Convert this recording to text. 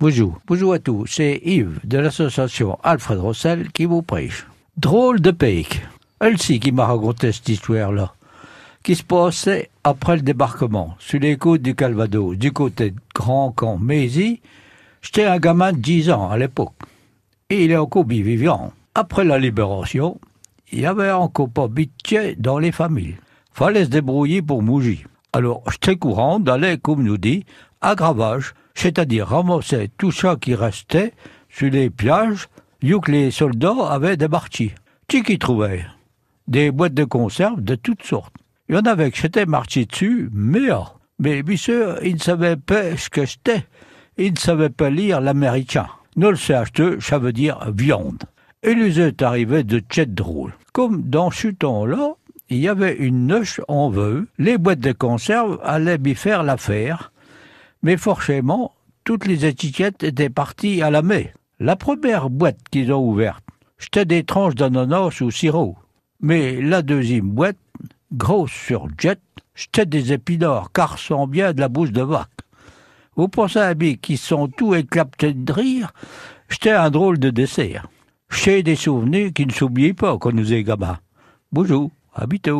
Bonjour, bonjour à tous, c'est Yves de l'association Alfred Rossel qui vous prêche. Drôle de pays. Elsie qui m'a raconté cette histoire-là, qui se passait après le débarquement, sur les côtes du Calvados, du côté de Grand Camp Mézy. J'étais un gamin de 10 ans à l'époque, et il est encore vivant. Après la libération, il y avait encore pas pitié dans les familles. Fallait se débrouiller pour mourir. Alors, j'étais courant d'aller, comme nous dit, à gravage, c'est-à-dire ramasser tout ça qui restait sur les plages, que les soldats avaient débarqué. Tu qui trouvait? Des boîtes de conserve de toutes sortes. Il y en avait que j'étais marché dessus, mais ah, mais monsieur, il ne savait pas ce que c'était. Il ne savait pas lire l'américain. Ne le sache ça veut dire viande. Et les est arrivé de tchète drôle. Comme dans ce temps-là, il y avait une noche en vœu, les boîtes de conserve allaient y faire l'affaire, mais forcément, toutes les étiquettes étaient parties à la main. La première boîte qu'ils ont ouverte, c'était des tranches d'ananas ou sirop. Mais la deuxième boîte, grosse sur jet, c'était des épinards, car sont bien de la bouche de vache. Vous pensez à qui qui sont tout éclatés de rire, c'était un drôle de dessert. J'ai des souvenirs qui ne s'oublient pas quand nous est gamin. Bonjour, à bientôt.